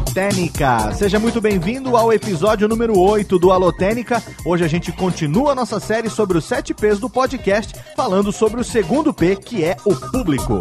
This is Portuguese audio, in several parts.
Técnica. Seja muito bem-vindo ao episódio número 8 do Alô Técnica. Hoje a gente continua a nossa série sobre os 7 P's do podcast, falando sobre o segundo P, que é o público.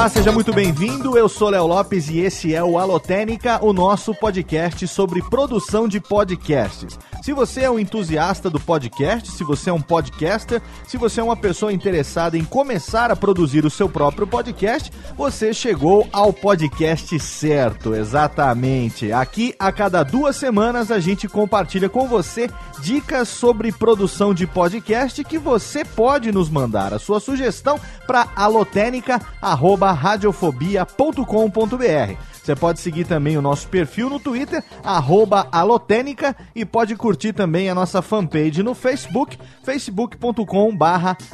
Olá, seja muito bem-vindo. Eu sou Léo Lopes e esse é o Alotênica, o nosso podcast sobre produção de podcasts. Se você é um entusiasta do podcast, se você é um podcaster, se você é uma pessoa interessada em começar a produzir o seu próprio podcast, você chegou ao podcast certo, exatamente. Aqui, a cada duas semanas, a gente compartilha com você dicas sobre produção de podcast que você pode nos mandar a sua sugestão para alotênica.radiofobia.com.br. Você pode seguir também o nosso perfil no Twitter, alotênica, e pode curtir também a nossa fanpage no Facebook, facebook.com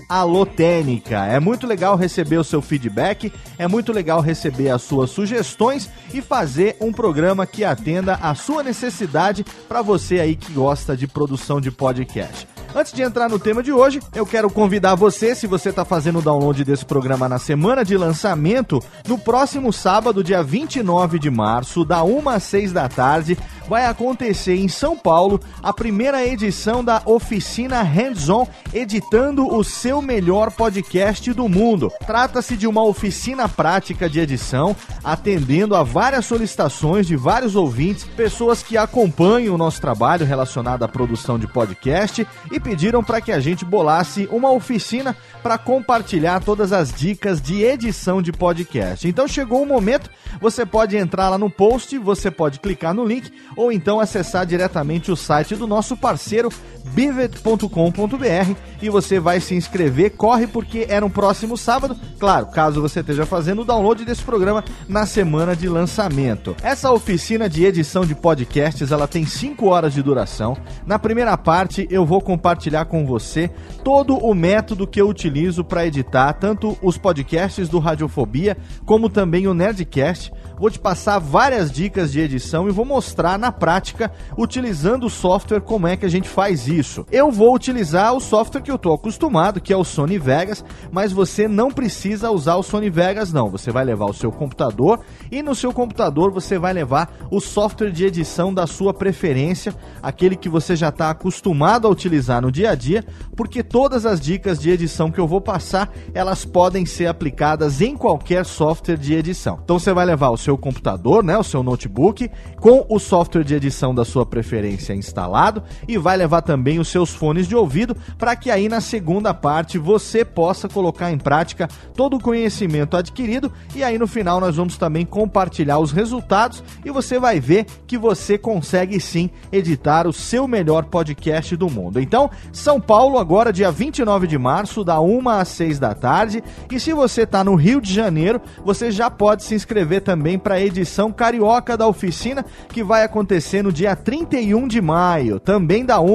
alotênica. É muito legal receber o seu feedback, é muito legal receber as suas sugestões e fazer um programa que atenda a sua necessidade para você aí que gosta de produção de podcast. Antes de entrar no tema de hoje, eu quero convidar você, se você está fazendo o download desse programa na semana de lançamento, no próximo sábado, dia 29 de março, da 1 às 6 da tarde, vai acontecer em São Paulo a primeira edição da oficina Hands-On, editando o seu melhor podcast do mundo. Trata-se de uma oficina prática de edição, atendendo a várias solicitações de vários ouvintes, pessoas que acompanham o nosso trabalho relacionado à produção de podcast e pediram para que a gente bolasse uma oficina para compartilhar todas as dicas de edição de podcast. Então chegou o momento, você pode entrar lá no post, você pode clicar no link ou então acessar diretamente o site do nosso parceiro bivet.com.br e você vai se inscrever. Corre porque é no próximo sábado. Claro, caso você esteja fazendo o download desse programa na semana de lançamento. Essa oficina de edição de podcasts, ela tem 5 horas de duração. Na primeira parte, eu vou compartilhar com você todo o método que eu utilizo para editar tanto os podcasts do Radiofobia como também o Nerdcast vou te passar várias dicas de edição e vou mostrar na prática, utilizando o software, como é que a gente faz isso. Eu vou utilizar o software que eu estou acostumado, que é o Sony Vegas, mas você não precisa usar o Sony Vegas, não. Você vai levar o seu computador e no seu computador você vai levar o software de edição da sua preferência, aquele que você já está acostumado a utilizar no dia a dia, porque todas as dicas de edição que eu vou passar, elas podem ser aplicadas em qualquer software de edição. Então você vai levar o seu computador, né, o seu notebook, com o software de edição da sua preferência instalado e vai levar também os seus fones de ouvido para que aí na segunda parte você possa colocar em prática todo o conhecimento adquirido e aí no final nós vamos também compartilhar os resultados e você vai ver que você consegue sim editar o seu melhor podcast do mundo. Então, São Paulo agora dia 29 de março, da 1 às 6 da tarde, e se você está no Rio de Janeiro, você já pode se inscrever também para a edição carioca da oficina, que vai acontecer no dia 31 de maio, também da 1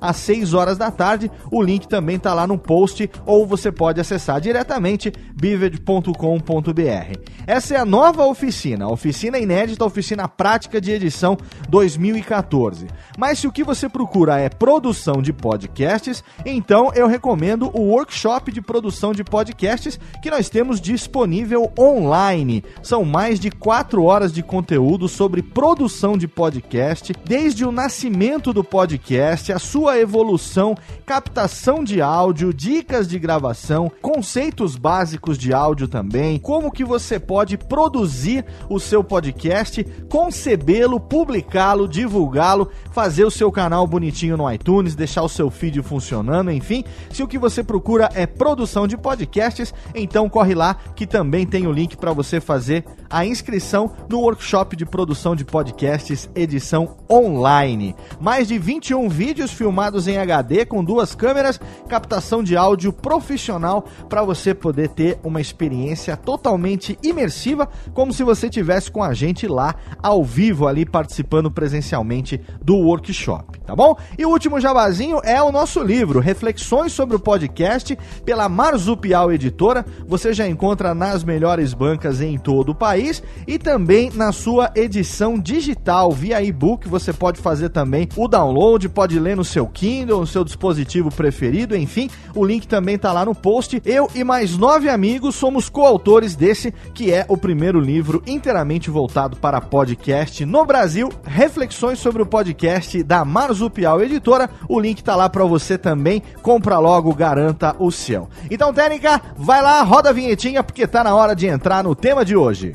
às 6 horas da tarde. O link também está lá no post, ou você pode acessar diretamente bivid.com.br. Essa é a nova oficina, a oficina inédita, a oficina prática de edição 2014. Mas se o que você procura é produção de podcasts, então eu recomendo o workshop de produção de podcasts que nós temos disponível online. São mais de 4 horas de conteúdo sobre produção de podcast, desde o nascimento do podcast, a sua evolução, captação de áudio, dicas de gravação, conceitos básicos de áudio também, como que você pode produzir o seu podcast, concebê-lo, publicá-lo, divulgá-lo, fazer o seu canal bonitinho no iTunes, deixar o seu feed funcionando, enfim. Se o que você procura é produção de podcasts, então corre lá que também tem o link para você fazer a inscrição no workshop de produção de podcasts edição online. Mais de 21 vídeos filmados em HD com duas câmeras, captação de áudio profissional para você poder ter uma experiência totalmente imersiva, como se você tivesse com a gente lá ao vivo ali participando presencialmente do workshop, tá bom? E o último jabazinho é o nosso livro, Reflexões sobre o podcast, pela Marzupial Editora. Você já encontra nas melhores bancas em todo o país e também na sua edição digital via e-book. Você pode fazer também o download, pode ler no seu Kindle, no seu dispositivo preferido, enfim. O link também tá lá no post. Eu e mais nove amigos somos coautores desse, que é o primeiro livro inteiramente voltado para podcast no Brasil. Reflexões sobre o podcast da Marzupial Editora. O link tá lá para você também. Compra logo, garanta o seu. Então, Técnica, vai lá, roda a vinhetinha porque tá na hora de entrar no tema de hoje.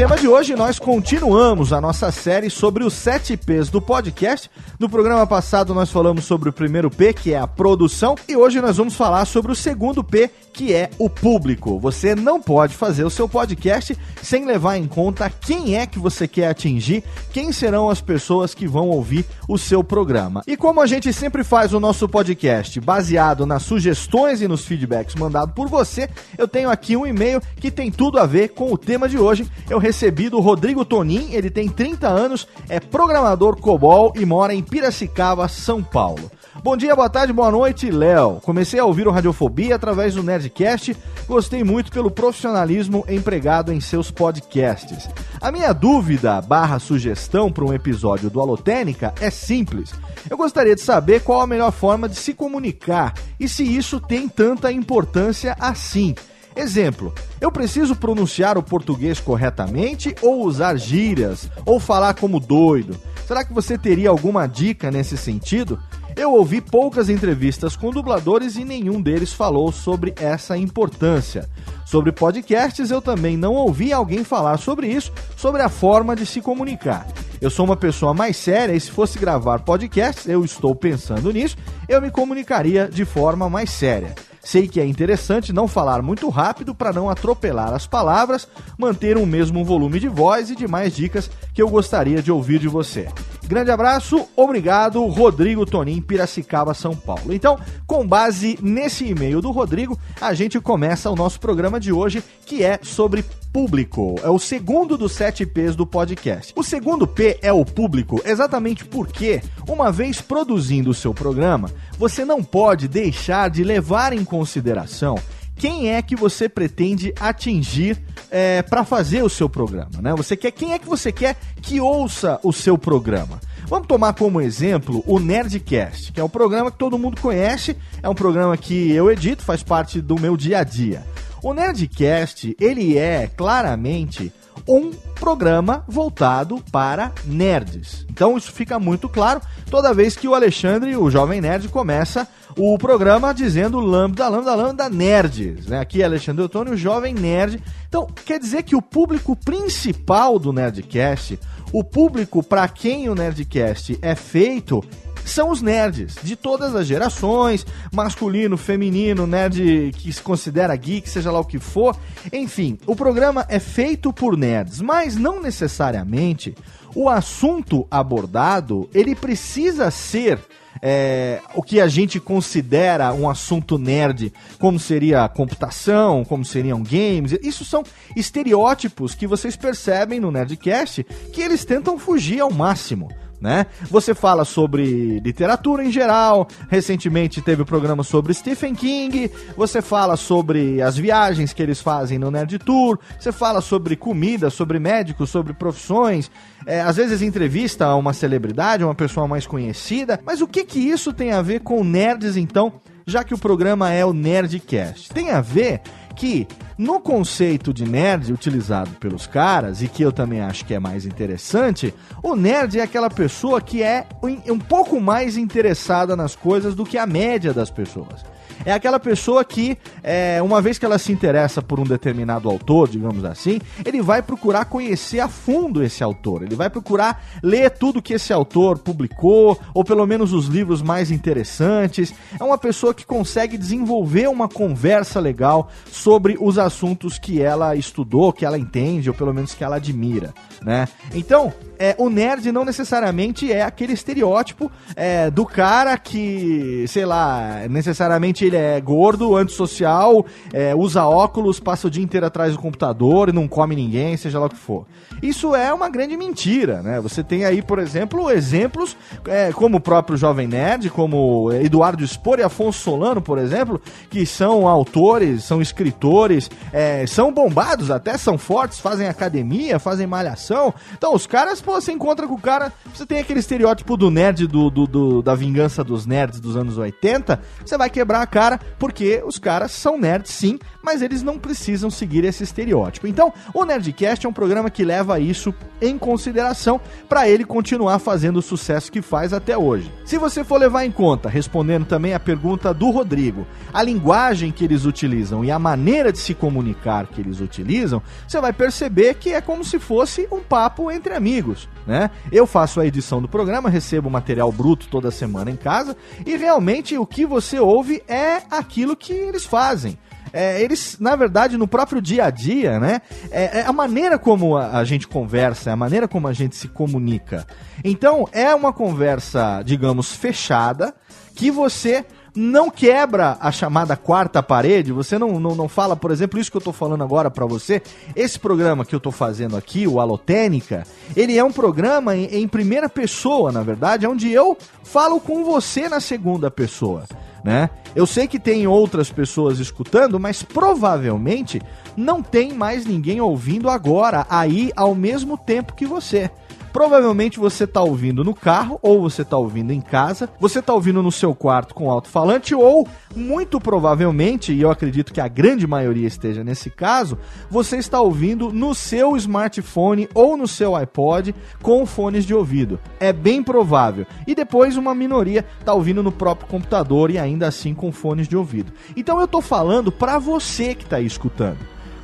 tema de hoje nós continuamos a nossa série sobre os 7 P's do podcast. No programa passado nós falamos sobre o primeiro P, que é a produção, e hoje nós vamos falar sobre o segundo P, que é o público. Você não pode fazer o seu podcast sem levar em conta quem é que você quer atingir, quem serão as pessoas que vão ouvir o seu programa. E como a gente sempre faz o nosso podcast baseado nas sugestões e nos feedbacks mandados por você, eu tenho aqui um e-mail que tem tudo a ver com o tema de hoje eu recebi do Rodrigo Tonin, ele tem 30 anos, é programador COBOL e mora em Piracicaba, São Paulo. Bom dia, boa tarde, boa noite, Léo. Comecei a ouvir o Radiofobia através do Nerdcast. Gostei muito pelo profissionalismo empregado em seus podcasts. A minha dúvida barra sugestão para um episódio do Alotênica é simples. Eu gostaria de saber qual a melhor forma de se comunicar e se isso tem tanta importância assim. Exemplo, eu preciso pronunciar o português corretamente ou usar gírias ou falar como doido? Será que você teria alguma dica nesse sentido? Eu ouvi poucas entrevistas com dubladores e nenhum deles falou sobre essa importância. Sobre podcasts, eu também não ouvi alguém falar sobre isso, sobre a forma de se comunicar. Eu sou uma pessoa mais séria e se fosse gravar podcasts, eu estou pensando nisso, eu me comunicaria de forma mais séria. Sei que é interessante não falar muito rápido para não atropelar as palavras, manter um mesmo volume de voz e demais dicas que eu gostaria de ouvir de você. Grande abraço, obrigado, Rodrigo Tonim, Piracicaba, São Paulo. Então, com base nesse e-mail do Rodrigo, a gente começa o nosso programa de hoje, que é sobre público. É o segundo dos sete P's do podcast. O segundo P é o público, exatamente porque, uma vez produzindo o seu programa, você não pode deixar de levar em consideração quem é que você pretende atingir é, para fazer o seu programa, né? Você quer quem é que você quer que ouça o seu programa? Vamos tomar como exemplo o Nerdcast, que é um programa que todo mundo conhece, é um programa que eu edito, faz parte do meu dia a dia. O Nerdcast, ele é claramente um programa voltado para nerds. Então isso fica muito claro toda vez que o Alexandre, o jovem nerd, começa o programa dizendo lambda, lambda, lambda, nerds. Né? Aqui é Alexandre Ottoni, o jovem nerd. Então quer dizer que o público principal do Nerdcast, o público para quem o Nerdcast é feito, são os nerds de todas as gerações, masculino, feminino, nerd que se considera geek, seja lá o que for. Enfim, o programa é feito por nerds, mas não necessariamente o assunto abordado ele precisa ser é, o que a gente considera um assunto nerd, como seria computação, como seriam games. Isso são estereótipos que vocês percebem no Nerdcast que eles tentam fugir ao máximo né? Você fala sobre literatura em geral, recentemente teve o um programa sobre Stephen King, você fala sobre as viagens que eles fazem no Nerd Tour, você fala sobre comida, sobre médicos, sobre profissões, é, às vezes entrevista uma celebridade, uma pessoa mais conhecida, mas o que que isso tem a ver com nerds então, já que o programa é o Nerdcast? Tem a ver que no conceito de nerd utilizado pelos caras, e que eu também acho que é mais interessante, o nerd é aquela pessoa que é um pouco mais interessada nas coisas do que a média das pessoas é aquela pessoa que, é, uma vez que ela se interessa por um determinado autor, digamos assim, ele vai procurar conhecer a fundo esse autor. Ele vai procurar ler tudo que esse autor publicou, ou pelo menos os livros mais interessantes. É uma pessoa que consegue desenvolver uma conversa legal sobre os assuntos que ela estudou, que ela entende, ou pelo menos que ela admira, né? Então, é, o nerd não necessariamente é aquele estereótipo é, do cara que, sei lá, necessariamente ele é gordo, antissocial, é, usa óculos, passa o dia inteiro atrás do computador e não come ninguém, seja lá o que for. Isso é uma grande mentira, né? Você tem aí, por exemplo, exemplos é, como o próprio Jovem Nerd, como Eduardo Spor e Afonso Solano, por exemplo, que são autores, são escritores, é, são bombados até, são fortes, fazem academia, fazem malhação. Então, os caras pô, você encontra com o cara, você tem aquele estereótipo do nerd do, do, do, da vingança dos nerds dos anos 80, você vai quebrar a cara, porque os caras são nerds sim, mas eles não precisam seguir esse estereótipo. Então, o Nerdcast é um programa que leva isso em consideração para ele continuar fazendo o sucesso que faz até hoje. Se você for levar em conta, respondendo também a pergunta do Rodrigo, a linguagem que eles utilizam e a maneira de se comunicar que eles utilizam, você vai perceber que é como se fosse um papo entre amigos né? Eu faço a edição do programa, recebo material bruto toda semana em casa e realmente o que você ouve é aquilo que eles fazem. É, eles, na verdade, no próprio dia a dia, né? É, é a maneira como a, a, gente conversa, é a maneira como a gente se comunica. Então, é uma conversa, digamos, fechada, que você não quebra a chamada quarta parede, você não, não, não fala, por exemplo, isso que eu estou falando agora para você. Esse programa que eu estou fazendo aqui, o Alotênica, ele é um programa em, em primeira pessoa, na verdade, onde eu falo com você na segunda pessoa. Né? Eu sei que tem outras pessoas escutando, mas provavelmente não tem mais ninguém ouvindo agora, aí ao mesmo tempo que você. Provavelmente você está ouvindo no carro, ou você está ouvindo em casa, você está ouvindo no seu quarto com alto-falante, ou muito provavelmente, e eu acredito que a grande maioria esteja nesse caso, você está ouvindo no seu smartphone ou no seu iPod com fones de ouvido. É bem provável. E depois uma minoria está ouvindo no próprio computador e ainda assim com fones de ouvido. Então eu estou falando para você que está aí escutando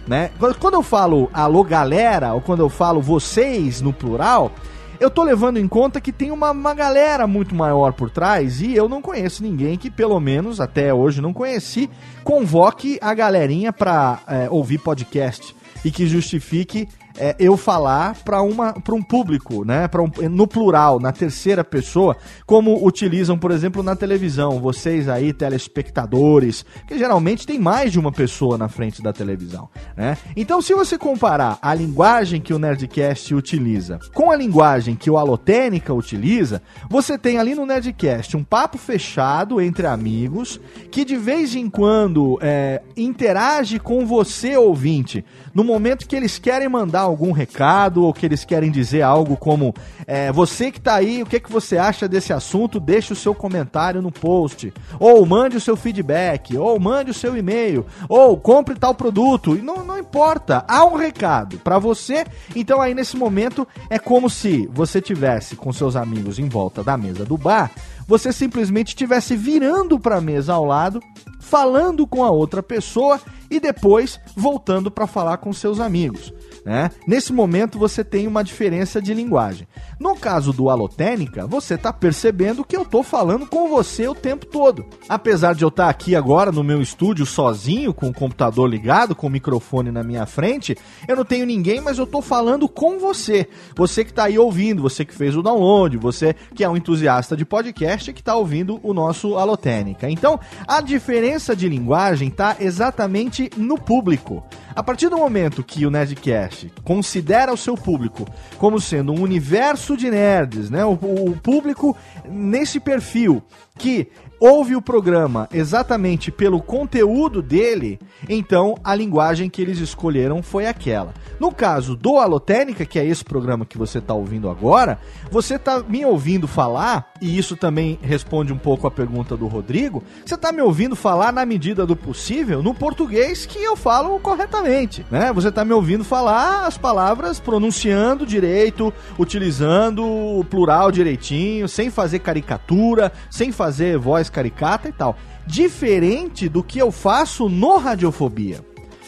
né? Quando eu falo alô galera, ou quando eu falo vocês no plural, eu tô levando em conta que tem uma, uma galera muito maior por trás e eu não conheço ninguém que, pelo menos até hoje não conheci, convoque a galerinha pra é, ouvir podcast e que justifique é, eu falar para um público, né, para um, no plural, na terceira pessoa, como utilizam, por exemplo, na televisão, vocês aí telespectadores, que geralmente tem mais de uma pessoa na frente da televisão, né? Então, se você comparar a linguagem que o Nerdcast utiliza com a linguagem que o Alotênica utiliza, você tem ali no Nerdcast um papo fechado entre amigos que de vez em quando é, interage com você ouvinte no momento que eles querem mandar algum recado ou que eles querem dizer algo como é, você que está aí, o que, que você acha desse assunto, deixe o seu comentário no post, ou mande o seu feedback, ou mande o seu e-mail, ou compre tal produto, não, não importa, há um recado para você, então aí nesse momento é como se você tivesse com seus amigos em volta da mesa do bar, você simplesmente estivesse virando para a mesa ao lado, falando com a outra pessoa e depois voltando para falar com seus amigos. Né? Nesse momento você tem uma diferença de linguagem. No caso do Alotênica, você está percebendo que eu estou falando com você o tempo todo. Apesar de eu estar tá aqui agora no meu estúdio sozinho, com o computador ligado, com o microfone na minha frente, eu não tenho ninguém, mas eu estou falando com você. Você que está aí ouvindo, você que fez o download, você que é um entusiasta de podcast que está ouvindo o nosso Alotênica. Então, a diferença de linguagem está exatamente no público. A partir do momento que o Nerdcast considera o seu público como sendo um universo de nerds, né? O, o público nesse perfil que ouve o programa exatamente pelo conteúdo dele, então a linguagem que eles escolheram foi aquela. No caso do Alotênica, que é esse programa que você está ouvindo agora, você está me ouvindo falar, e isso também responde um pouco a pergunta do Rodrigo, você está me ouvindo falar na medida do possível no português que eu falo corretamente, né? Você está me ouvindo falar as palavras pronunciando direito, utilizando o plural direitinho, sem fazer caricatura, sem fazer voz caricata e tal. Diferente do que eu faço no Radiofobia.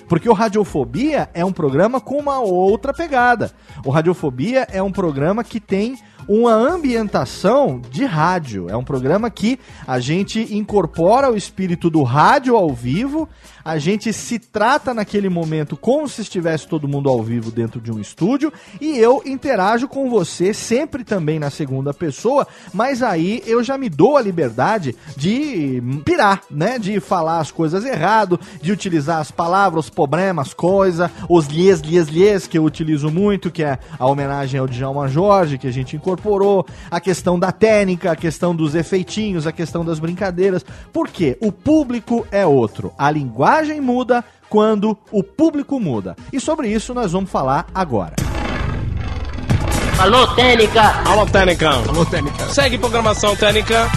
Porque o Radiofobia é um programa com uma outra pegada. O Radiofobia é um programa que tem uma ambientação de rádio. É um programa que a gente incorpora o espírito do rádio ao vivo a gente se trata naquele momento como se estivesse todo mundo ao vivo dentro de um estúdio e eu interajo com você sempre também na segunda pessoa, mas aí eu já me dou a liberdade de pirar, né? De falar as coisas errado, de utilizar as palavras, os problemas, coisa, os lies, lies, lies, que eu utilizo muito, que é a homenagem ao Djalma Jorge, que a gente incorporou, a questão da técnica, a questão dos efeitinhos, a questão das brincadeiras. Porque o público é outro. A linguagem linguagem muda quando o público muda. E sobre isso nós vamos falar agora. Alô, Técnica! Alô, Técnica! Alô, Técnica! Segue programação Técnica!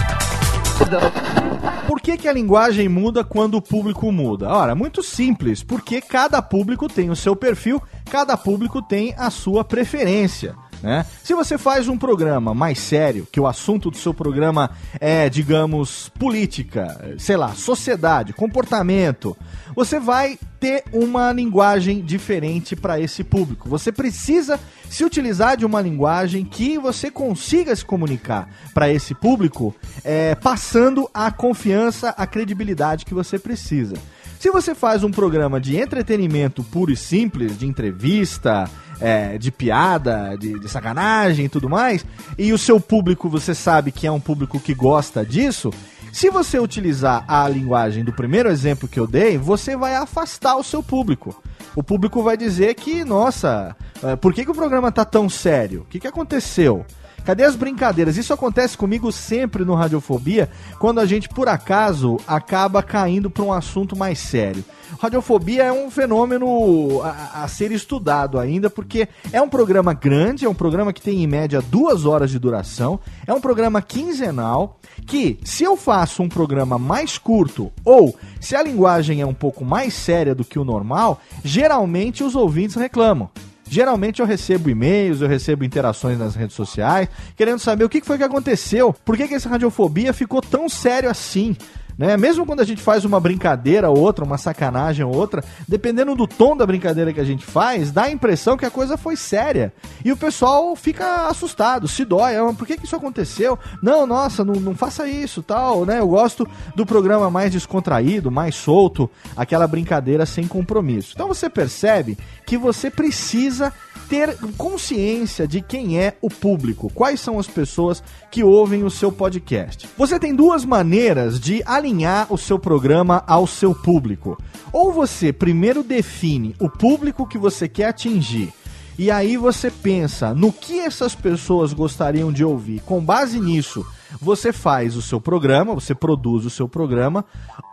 Por que, que a linguagem muda quando o público muda? Ora, muito simples, porque cada público tem o seu perfil, cada público tem a sua preferência. Né? Se você faz um programa mais sério, que o assunto do seu programa é, digamos, política, sei lá, sociedade, comportamento, você vai ter uma linguagem diferente para esse público. Você precisa se utilizar de uma linguagem que você consiga se comunicar para esse público, é, passando a confiança, a credibilidade que você precisa. Se você faz um programa de entretenimento puro e simples, de entrevista, é, de piada, de, de sacanagem e tudo mais, e o seu público você sabe que é um público que gosta disso, se você utilizar a linguagem do primeiro exemplo que eu dei, você vai afastar o seu público. O público vai dizer que, nossa, é, por que, que o programa tá tão sério? O que, que aconteceu? Cadê as brincadeiras? Isso acontece comigo sempre no Radiofobia, quando a gente, por acaso, acaba caindo para um assunto mais sério. Radiofobia é um fenômeno a, a, ser estudado ainda, porque é um programa grande, é um programa que tem em média duas horas de duração, é um programa quinzenal, que se eu faço um programa mais curto ou se a linguagem é um pouco mais séria do que o normal, geralmente os ouvintes reclamam. Geralmente eu recebo e-mails, eu recebo interações nas redes sociais, querendo saber o que foi que aconteceu, por que, que essa radiofobia ficou tão sério assim. Né? Mesmo quando a gente faz uma brincadeira ou outra, uma sacanagem ou outra, dependendo do tom da brincadeira que a gente faz, dá a impressão que a coisa foi séria. E o pessoal fica assustado, se dói. Ah, por que, que isso aconteceu? Não, nossa, não, não faça isso, tal, né? Eu gosto do programa mais descontraído, mais solto, aquela brincadeira sem compromisso. Então você percebe que você precisa ter consciência de quem é o público, quais são as pessoas que ouvem o seu podcast. Você tem duas maneiras de alinhar o seu programa ao seu público. Ou você primeiro define o público que você quer atingir. E aí você pensa no que essas pessoas gostariam de ouvir. Com base nisso, você faz o seu programa, você produz o seu programa,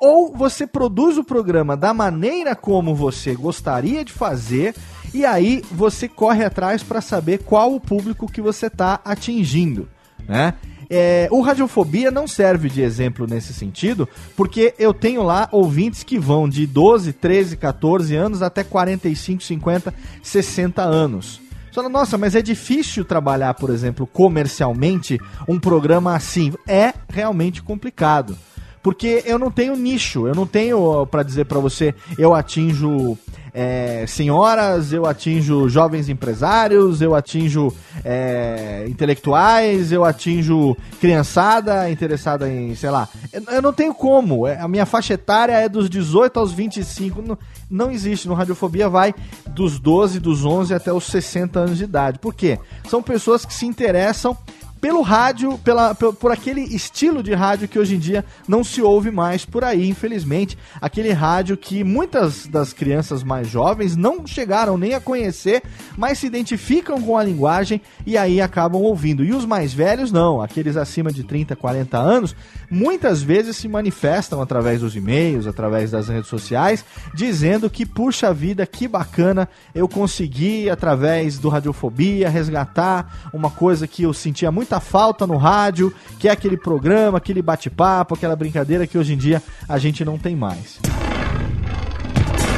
ou você produz o programa da maneira como você gostaria de fazer e aí você corre atrás para saber qual o público que você está atingindo, né? É, o Radiofobia não serve de exemplo nesse sentido, porque eu tenho lá ouvintes que vão de 12, 13, 14 anos até 45, 50, 60 anos. Só nossa, mas é difícil trabalhar, por exemplo, comercialmente um programa assim. É realmente complicado. Porque eu não tenho nicho, eu não tenho para dizer para você, eu atinjo é, senhoras, eu atinjo jovens empresários, eu atinjo é, intelectuais, eu atinjo criançada interessada em, sei lá. Eu, eu não tenho como. É, a minha faixa etária é dos 18 aos 25. Não, não existe. No Radiofobia vai dos 12, dos 11 até os 60 anos de idade. Por quê? São pessoas que se interessam pelo rádio, pela, por, por, aquele estilo de rádio que hoje em dia não se ouve mais por aí, infelizmente. Aquele rádio que muitas das crianças mais jovens não chegaram nem a conhecer, mas se identificam com a linguagem e aí acabam ouvindo. E os mais velhos não, aqueles acima de 30, 40 anos, muitas vezes se manifestam através dos e-mails, através das redes sociais, dizendo que, puxa vida, que bacana, eu consegui, através do Radiofobia, resgatar uma coisa que eu sentia muito muita falta no rádio, que é aquele programa, aquele bate-papo, aquela brincadeira que hoje em dia a gente não tem mais.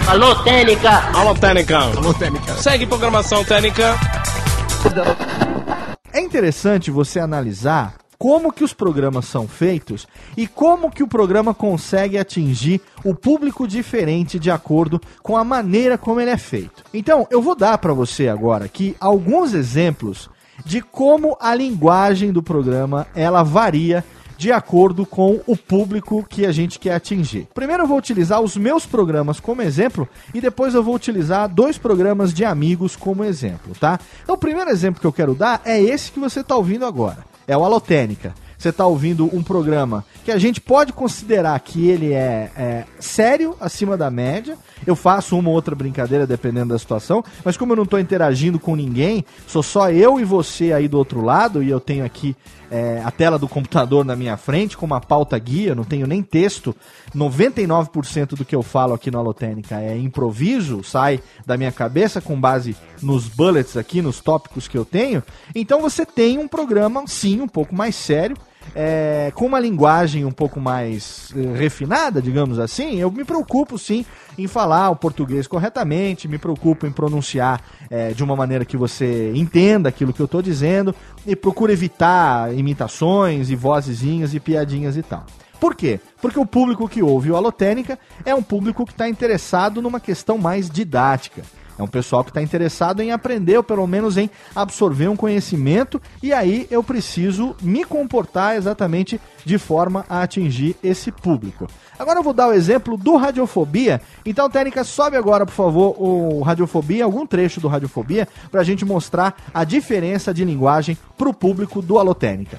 Alô, Técnica! Alô, Técnica! Alô, Técnica! Segue programação Técnica! É interessante você analisar como que os programas são feitos e como que o programa consegue atingir o público diferente de acordo com a maneira como ele é feito. Então, eu vou dar para você agora aqui alguns exemplos de como a linguagem do programa ela varia de acordo com o público que a gente quer atingir. Primeiro eu vou utilizar os meus programas como exemplo e depois eu vou utilizar dois programas de amigos como exemplo, tá? Então o primeiro exemplo que eu quero dar é esse que você está ouvindo agora. É o Alotênica você está ouvindo um programa que a gente pode considerar que ele é, é, sério, acima da média. Eu faço uma ou outra brincadeira dependendo da situação, mas como eu não estou interagindo com ninguém, sou só eu e você aí do outro lado, e eu tenho aqui é, a tela do computador na minha frente com uma pauta guia, não tenho nem texto. 99% do que eu falo aqui no Alotênica é improviso, sai da minha cabeça com base nos bullets aqui, nos tópicos que eu tenho. Então você tem um programa, sim, um pouco mais sério é, com uma linguagem um pouco mais eh, refinada, digamos assim, eu me preocupo sim em falar o português corretamente, me preocupo em pronunciar é, de uma maneira que você entenda aquilo que eu estou dizendo e procuro evitar imitações e vozezinhas e piadinhas e tal. Por quê? Porque o público que ouve o Alotênica é um público que está interessado numa questão mais didática. É um pessoal que está interessado em aprender, ou pelo menos em absorver um conhecimento, e aí eu preciso me comportar exatamente de forma a atingir esse público. Agora eu vou dar o exemplo do Radiofobia. Então, Técnica, sobe agora, por favor, o Radiofobia, algum trecho do Radiofobia, para a gente mostrar a diferença de linguagem para o público do Alotênica.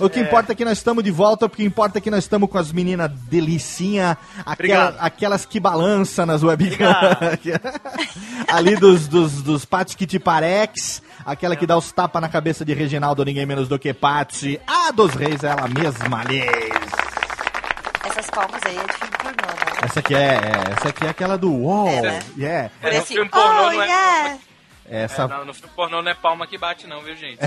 O que é. importa é que nós estamos de volta, o que importa é que nós estamos com as meninas delicinha, aquela, aquelas que balançam nas webcams. Ali dos, dos, dos Patos que te parex, aquela que dá os tapas na cabeça de Reginaldo, ninguém menos do que Patsy, a dos reis, ela mesma, aliás. Essas palmas aí é de filme pornô, né? Essa aqui é, é, essa aqui é aquela do UOL. É, né? yeah. Por esse, filme pornô, oh, não é, yeah. Essa... É, não, no filme pornô não é palma que bate, não, viu, gente?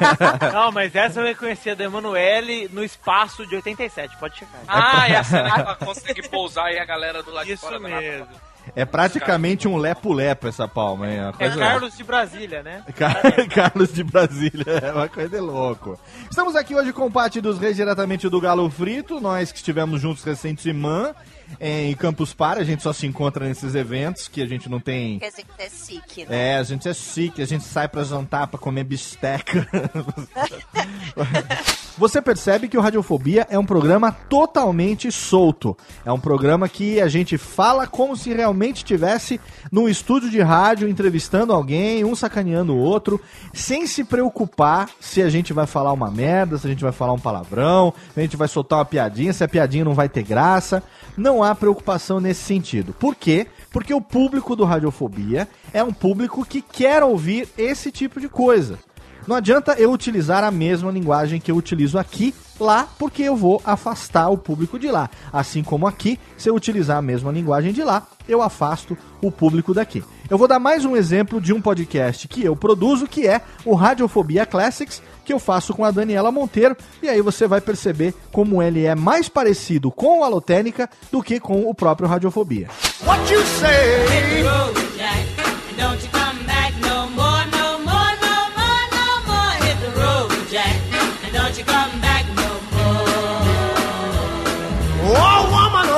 não, mas essa eu reconheci a da Emanuele no espaço de 87, pode checar. Ah, é a cena que ela consegue pousar e a galera do lado Isso de fora mesmo. É praticamente um lepo-lepo essa palma, hein? É Carlos de Brasília, né? Carlos de Brasília, é uma coisa de louco. Estamos aqui hoje com o Pátio dos Reis, diretamente do Galo Frito. Nós que estivemos juntos recentemente em Campus Party, a gente só se encontra nesses eventos que a gente não tem. Porque a gente é sick, né? É, a gente é sick, a gente sai pra jantar, pra comer bisteca. Você percebe que o Radiofobia é um programa totalmente solto. É um programa que a gente fala como se realmente estivesse num estúdio de rádio entrevistando alguém, um sacaneando o outro, sem se preocupar se a gente vai falar uma merda, se a gente vai falar um palavrão, se a gente vai soltar uma piadinha, se a piadinha não vai ter graça. Não há preocupação nesse sentido. Por quê? Porque o público do Radiofobia é um público que quer ouvir esse tipo de coisa. Não adianta eu utilizar a mesma linguagem que eu utilizo aqui, lá, porque eu vou afastar o público de lá. Assim como aqui, se eu utilizar a mesma linguagem de lá, eu afasto o público daqui. Eu vou dar mais um exemplo de um podcast que eu produzo, que é o Radiofobia Classics, que eu faço com a Daniela Monteiro. E aí você vai perceber como ele é mais parecido com a Lotérica do que com o próprio Radiofobia. What you say? Oh, oh, oh,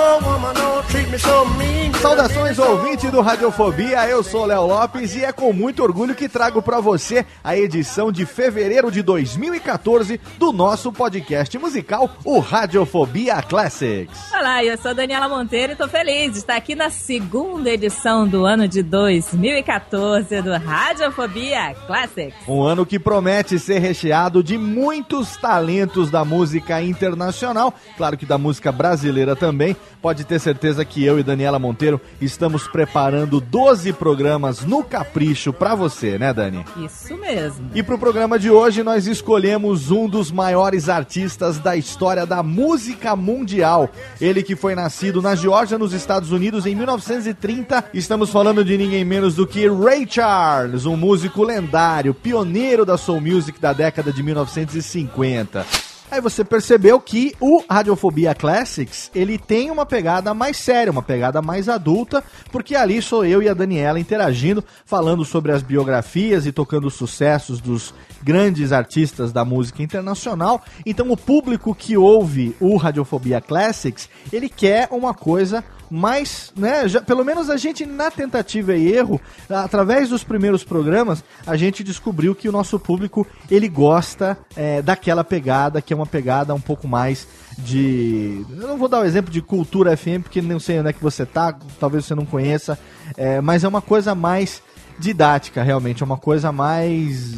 Saudações ouvinte do Radiofobia, eu sou Léo Lopes e é com muito orgulho que trago para você a edição de fevereiro de 2014 do nosso podcast musical, o Radiofobia Classics. Olá, eu sou Daniela Monteiro e tô feliz de estar aqui na segunda edição do ano de 2014 do Radiofobia Classics. Um ano que promete ser recheado de muitos talentos da música internacional, claro que da música brasileira também. Pode ter certeza que eu e Daniela Monteiro estamos preparando 12 programas no capricho para você, né, Dani? Isso mesmo. E pro programa de hoje nós escolhemos um dos maiores artistas da história da música mundial. Ele que foi nascido na Geórgia, nos Estados Unidos, em 1930. Estamos falando de ninguém menos do que Ray Charles, um músico lendário, pioneiro da soul music da década de 1950. Aí você percebeu que o Radiofobia Classics, ele tem uma pegada mais séria, uma pegada mais adulta, porque ali sou eu e a Daniela interagindo, falando sobre as biografias e tocando os sucessos dos grandes artistas da música internacional. Então o público que ouve o Radiofobia Classics, ele quer uma coisa mas, né, já, pelo menos a gente na tentativa e erro, através dos primeiros programas, a gente descobriu que o nosso público ele gosta é, daquela pegada, que é uma pegada um pouco mais de. Eu não vou dar o exemplo de cultura FM, porque não sei onde é que você tá, talvez você não conheça, é, mas é uma coisa mais didática, realmente, é uma coisa mais.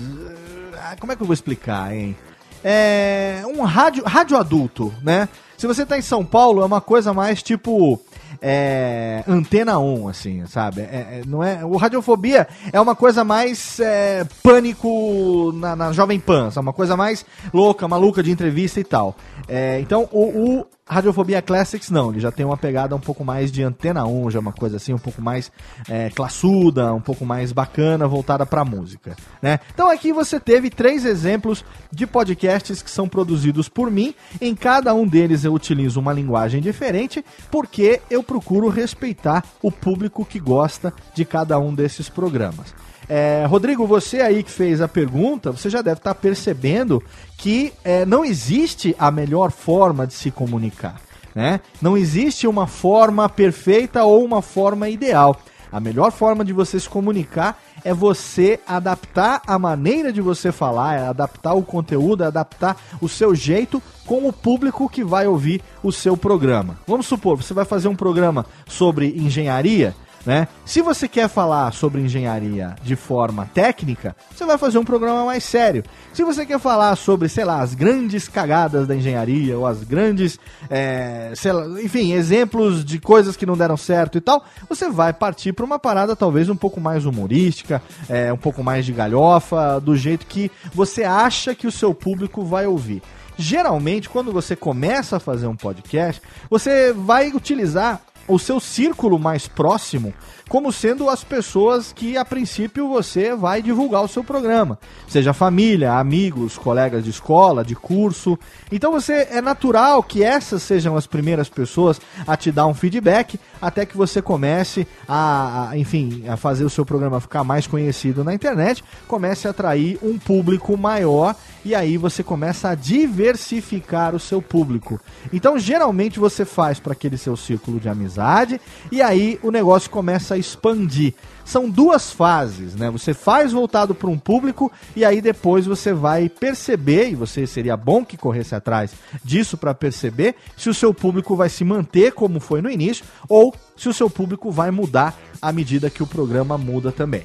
Ah, como é que eu vou explicar, hein? É um rádio, rádio adulto, né? Se você tá em São Paulo, é uma coisa mais tipo é, antena 1, assim, sabe? É, é, não é, o Radiofobia é uma coisa mais é, pânico na, na Jovem Pan, uma coisa mais louca, maluca de entrevista e tal. É, então, o, o Radiofobia Classics não, ele já tem uma pegada um pouco mais de antena 1, já uma coisa assim, um pouco mais é, classuda, um pouco mais bacana, voltada pra música, né? Então aqui você teve três exemplos de podcasts que são produzidos por mim, em cada um deles eu utilizo uma linguagem diferente, porque eu procuro respeitar o público que gosta de cada um desses programas. É, Rodrigo, você aí que fez a pergunta, você já deve estar percebendo que é, não existe a melhor forma de se comunicar. Né? Não existe uma forma perfeita ou uma forma ideal. A melhor forma de você se comunicar é você adaptar a maneira de você falar, é adaptar o conteúdo, é adaptar o seu jeito com o público que vai ouvir o seu programa. Vamos supor, você vai fazer um programa sobre engenharia, né? Se você quer falar sobre engenharia de forma técnica, você vai fazer um programa mais sério. Se você quer falar sobre, sei lá, as grandes cagadas da engenharia ou as grandes, é, lá, enfim, exemplos de coisas que não deram certo e tal, você vai partir para uma parada talvez um pouco mais humorística, é, um pouco mais de galhofa, do jeito que você acha que o seu público vai ouvir geralmente, quando você começa a fazer um podcast, você vai utilizar o seu círculo mais próximo como sendo as pessoas que a princípio você vai divulgar o seu programa, seja família, amigos, colegas de escola, de curso. Então você é natural que essas sejam as primeiras pessoas a te dar um feedback até que você comece a, a enfim, a fazer o seu programa ficar mais conhecido na internet, comece a atrair um público maior e aí você começa a diversificar o seu público. Então, geralmente você faz para aquele seu círculo de amizade e aí o negócio começa a expandir. São duas fases, né? Você faz voltado para um público e aí depois você vai perceber, e você seria bom que corresse atrás disso para perceber se o seu público vai se manter como foi no início ou se o seu público vai mudar à medida que o programa muda também.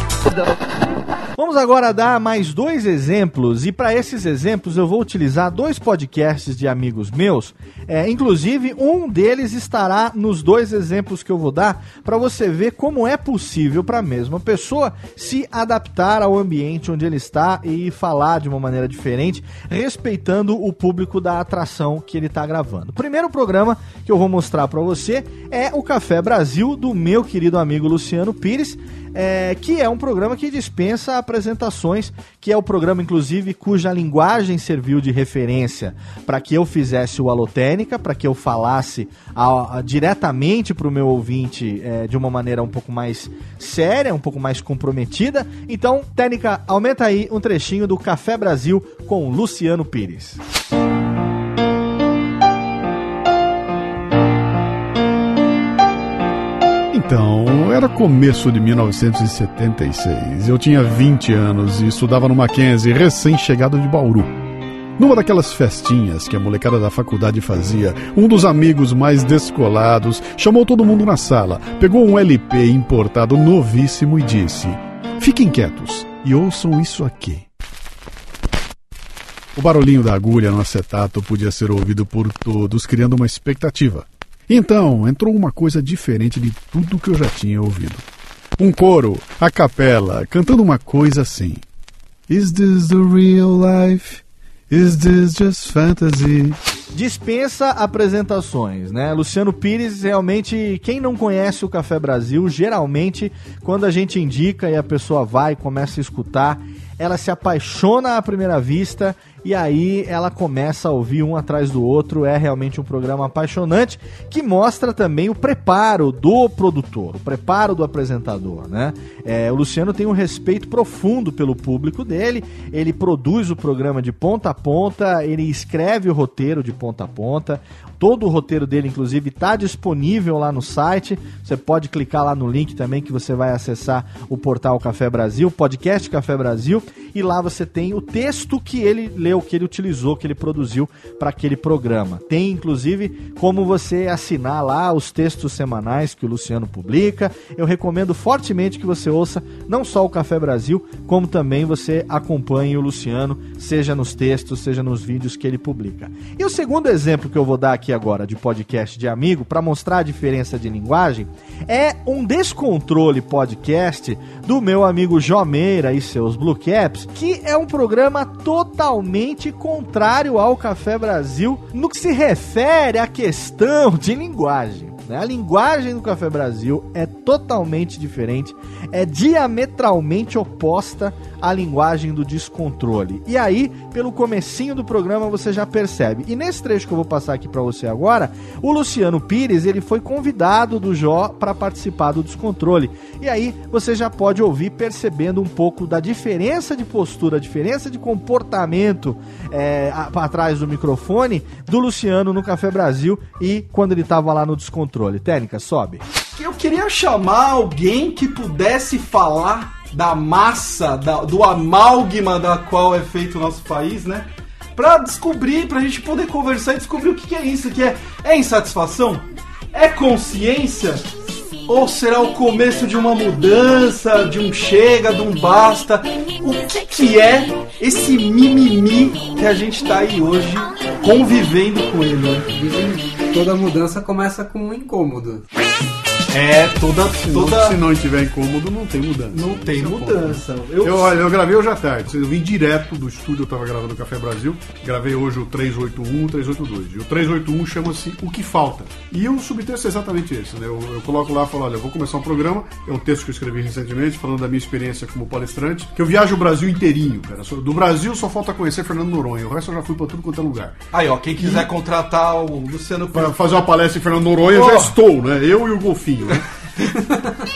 Vamos agora dar mais dois exemplos, e para esses exemplos eu vou utilizar dois podcasts de amigos meus. É, inclusive, um deles estará nos dois exemplos que eu vou dar para você ver como é possível para a mesma pessoa se adaptar ao ambiente onde ele está e falar de uma maneira diferente, respeitando o público da atração que ele está gravando. O primeiro programa que eu vou mostrar para você é o Café Brasil do meu querido amigo Luciano Pires é, que é um programa que dispensa apresentações, que é o programa, inclusive, cuja linguagem serviu de referência para que eu fizesse o Alotênica, para que eu falasse a, a, diretamente para o meu ouvinte é, de uma maneira um pouco mais séria, um pouco mais comprometida. Então, Técnica, aumenta aí um trechinho do Café Brasil com Luciano Pires. Música Então, era começo de 1976. Eu tinha 20 anos e estudava no Mackenzie, recém-chegado de Bauru. Numa daquelas festinhas que a molecada da faculdade fazia, um dos amigos mais descolados chamou todo mundo na sala, pegou um LP importado novíssimo e disse: Fiquem quietos e ouçam isso aqui. O barulhinho da agulha no acetato podia ser ouvido por todos, criando uma expectativa. Então entrou uma coisa diferente de tudo que eu já tinha ouvido. Um coro, a capela, cantando uma coisa assim: Is this the real life? Is this just fantasy? Dispensa apresentações, né? Luciano Pires, realmente, quem não conhece o Café Brasil, geralmente, quando a gente indica e a pessoa vai e começa a escutar, ela se apaixona à primeira vista e aí ela começa a ouvir um atrás do outro. É realmente um programa apaixonante que mostra também o preparo do produtor, o preparo do apresentador, né? É, o Luciano tem um respeito profundo pelo público dele. Ele produz o programa de ponta a ponta, ele escreve o roteiro de ponta a ponta. Todo o roteiro dele, inclusive, está disponível lá no site. Você pode clicar lá no link também que você vai acessar o portal Café Brasil, podcast Café Brasil, e lá você tem o texto que ele leu, que ele utilizou, que ele produziu para aquele programa. Tem, inclusive, como você assinar lá os textos semanais que o Luciano publica. Eu recomendo fortemente que você ouça não só o Café Brasil, como também você acompanhe o Luciano, seja nos textos, seja nos vídeos que ele publica. E o segundo exemplo que eu vou dar aqui agora de podcast de amigo, para mostrar a diferença de linguagem, é um descontrole podcast do meu amigo Jomeira e seus Blue Caps, que é um programa totalmente contrário ao Café Brasil no que se refere à questão de linguagem. Né? A linguagem do Café Brasil é totalmente diferente, é diametralmente oposta à linguagem do descontrole. E aí, pelo comecinho do programa, você já percebe. E nesse trecho que eu vou passar aqui para você agora, o Luciano Pires, ele foi convidado do Jó para participar do descontrole. E aí, você já pode ouvir percebendo um pouco da diferença de postura, a diferença de comportamento é, atrás do microfone do Luciano no Café Brasil e quando ele estava lá no descontrole. Técnica, sobe. Eu queria chamar alguém que pudesse falar da massa, da- do amálgama da qual é feito o nosso país, né? Pra descobrir, pra gente poder conversar e descobrir o que, que é isso, que é, é insatisfação? É consciência? Ou será o começo de uma mudança, de um chega, de um basta? O que, que é esse mimimi que a gente tá aí hoje convivendo com ele, né? Toda mudança começa com um incômodo. É, toda. Se, toda... não, se não tiver incômodo, não tem mudança. Não tem Esse é ponto. mudança. Eu, Eu, olha, eu gravei hoje à tarde. Eu vim direto do estúdio, eu tava gravando o Café Brasil. Gravei hoje o 381 e o 382. E o 381 chama-se O Que Falta. E o subtexto é exatamente esse, né? Eu, eu coloco lá e falo, olha, eu vou começar um programa. É um texto que eu escrevi recentemente, falando da minha experiência como palestrante. Que eu viajo o Brasil inteirinho, cara. Do Brasil só falta conhecer Fernando Noronha. O resto eu já fui pra tudo quanto é lugar. Aí, ó, quem quiser contratar o Luciano Para fazer uma palestra em Fernando Noronha, eu já estou, né? Eu e o Golfinho, né?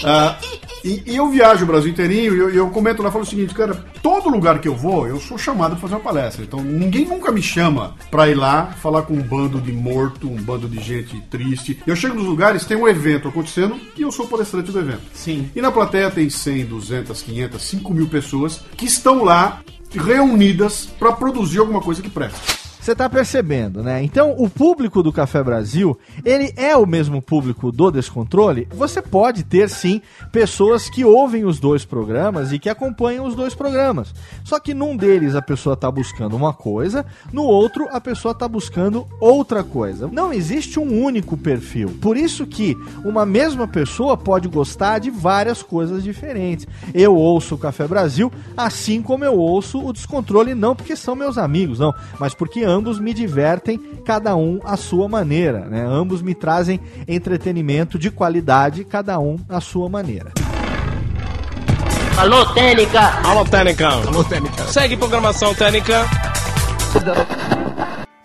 Ah, e, e eu viajo o Brasil inteirinho e eu, eu comento lá, falo o seguinte, cara, todo lugar que eu vou, eu sou chamado para fazer uma palestra. Então ninguém nunca me chama para ir lá falar com um bando de morto, um bando de gente triste. Eu chego nos lugares, tem um evento acontecendo e eu sou palestrante do evento. Sim. E na plateia tem 100, 200, 500, 5 mil pessoas que estão lá reunidas para produzir alguma coisa que presta. Você tá percebendo, né? Então, o público do Café Brasil, ele é o mesmo público do Descontrole. Você pode ter, sim, pessoas que ouvem os dois programas e que acompanham os dois programas. Só que num deles a pessoa tá buscando uma coisa, no outro a pessoa tá buscando outra coisa. Não existe um único perfil. Por isso que uma mesma pessoa pode gostar de várias coisas diferentes. Eu ouço o Café Brasil, assim como eu ouço o Descontrole, não porque são meus amigos, não, mas porque ambos me divertem, cada um à sua maneira, né? Ambos me trazem entretenimento de qualidade, cada um à sua maneira. Alô, Técnica! Alô, Técnica! Alô, Técnica! Segue programação Técnica.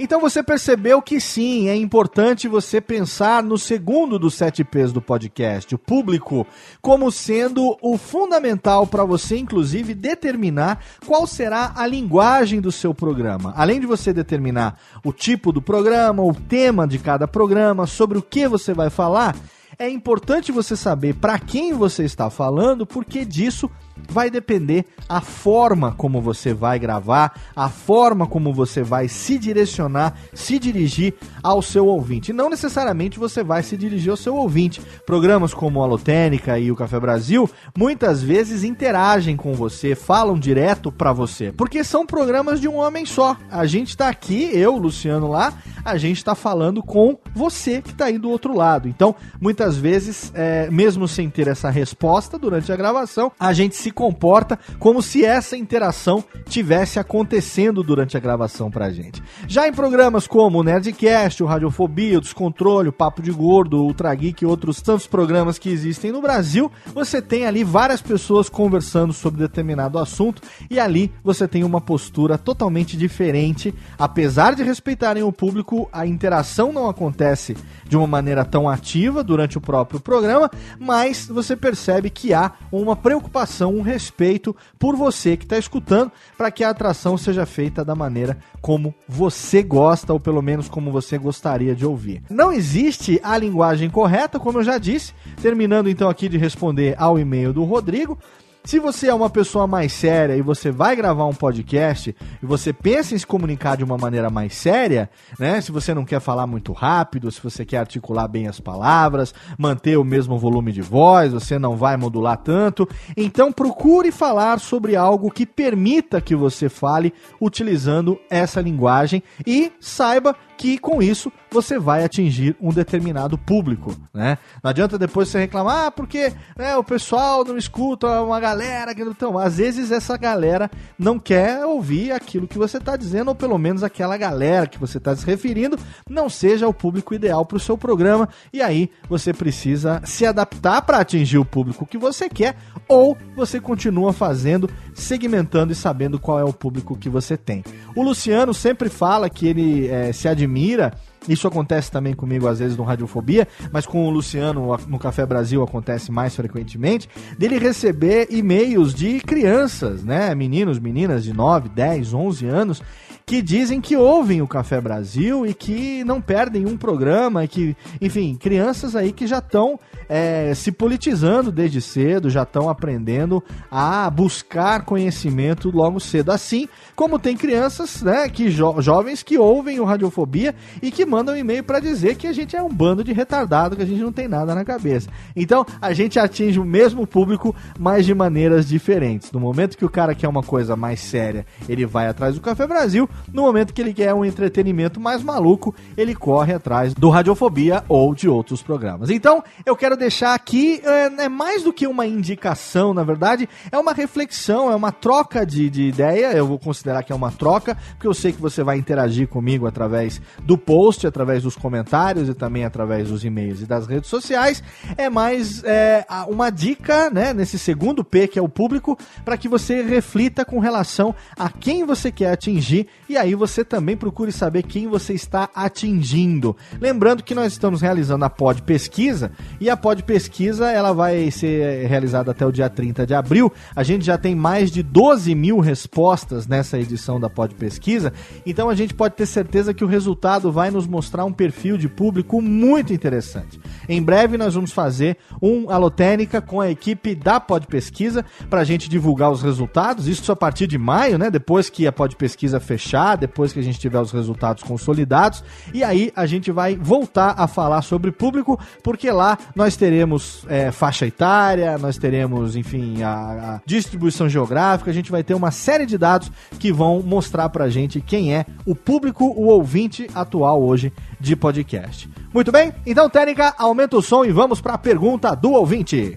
Então você percebeu que sim, é importante você pensar no segundo dos sete P's do podcast, o público, como sendo o fundamental para você, inclusive, determinar qual será a linguagem do seu programa. Além de você determinar o tipo do programa, o tema de cada programa, sobre o que você vai falar. é importante você saber para quem você está falando, porque disso vai depender a forma como você vai gravar, a forma como você vai se direcionar, se dirigir ao seu ouvinte. Não necessariamente você vai se dirigir ao seu ouvinte. Programas como a Lotênica e o Café Brasil muitas vezes interagem com você, falam direto para você, porque são programas de um homem só. A gente tá aqui, eu, Luciano lá, a gente tá falando com você que tá aí do outro lado. Então, muitas vezes, é, mesmo sem ter essa resposta durante a gravação, a gente se comporta como se essa interação tivesse acontecendo durante a gravação pra gente. Já em programas como o Nerdcast, o Radiofobia, o Descontrole, o Papo de Gordo, o Ultra Geek e outros tantos programas que existem no Brasil, você tem ali várias pessoas conversando sobre determinado assunto e ali você tem uma postura totalmente diferente. Apesar de respeitarem o público, a interação não acontece de uma maneira tão ativa durante o próprio programa, mas você percebe que há uma preocupação, um respeito por você que está escutando, para que a atração seja feita da maneira como você gosta, ou pelo menos como você gostaria de ouvir. Não existe a linguagem correta, como eu já disse, terminando então aqui de responder ao e-mail do Rodrigo. Se você é uma pessoa mais séria e você vai gravar um podcast e você pensa em se comunicar de uma maneira mais séria, né? Se você não quer falar muito rápido, se você quer articular bem as palavras, manter o mesmo volume de voz, você não vai modular tanto, então procure falar sobre algo que permita que você fale utilizando essa linguagem e saiba que com isso você vai atingir um determinado público, né? Não adianta depois você reclamar, ah, porque né, o pessoal não escuta uma galera que não então, às vezes essa galera não quer ouvir aquilo que você está dizendo ou pelo menos aquela galera que você está se referindo não seja o público ideal para o seu programa e aí você precisa se adaptar para atingir o público que você quer ou você continua fazendo, segmentando e sabendo qual é o público que você tem. O Luciano sempre fala que ele é, se admira Mira isso acontece também comigo às vezes no Radiofobia, mas com o Luciano no Café Brasil acontece mais frequentemente, dele receber e-mails de crianças, né, meninos, meninas de 9, 10, 11 anos, que dizem que ouvem o Café Brasil e que não perdem um programa, e que, enfim, crianças aí que já estão é, se politizando desde cedo, já estão aprendendo a buscar conhecimento logo cedo. Assim como tem crianças, né, que jo jovens que ouvem o Radiofobia e que mandam um e-mail para dizer que a gente é um bando de retardado, que a gente não tem nada na cabeça. Então, a gente atinge o mesmo público, mas de maneiras diferentes. No momento que o cara quer uma coisa mais séria, ele vai atrás do Café Brasil. No momento que ele quer um entretenimento mais maluco, ele corre atrás do Radiofobia ou de outros programas. Então, eu quero deixar aqui, é, é mais do que uma indicação, na verdade, é uma reflexão, é uma troca de, de ideia. Eu vou considerar que é uma troca, porque eu sei que você vai interagir comigo através do post, através dos comentários e também através dos e-mails e das redes sociais. É mais é, uma dica, né, nesse segundo P, que é o público, para que você reflita com relação a quem você quer atingir e aí você também procure saber quem você está atingindo. Lembrando que nós estamos realizando a Pod Pesquisa e a Pod Pesquisa ela vai ser realizada até o dia 30 de abril. A gente já tem mais de 12 mil respostas nessa edição da Pod Pesquisa, então a gente pode ter certeza que o resultado vai nos mostrar um perfil de público muito interessante. Em breve nós vamos fazer um Alotênica com a equipe da Pod Pesquisa para a gente divulgar os resultados, isso a partir de maio, né? Depois que a Pod Pesquisa fechar, depois que a gente tiver os resultados consolidados, e aí a gente vai voltar a falar sobre público, porque lá nós teremos é, faixa etária, nós teremos, enfim, a, a, distribuição geográfica, a gente vai ter uma série de dados que vão mostrar pra gente quem é o público, o ouvinte atual hoje de podcast. Muito bem? Então, Técnica, aumenta o som e vamos para a pergunta do ouvinte.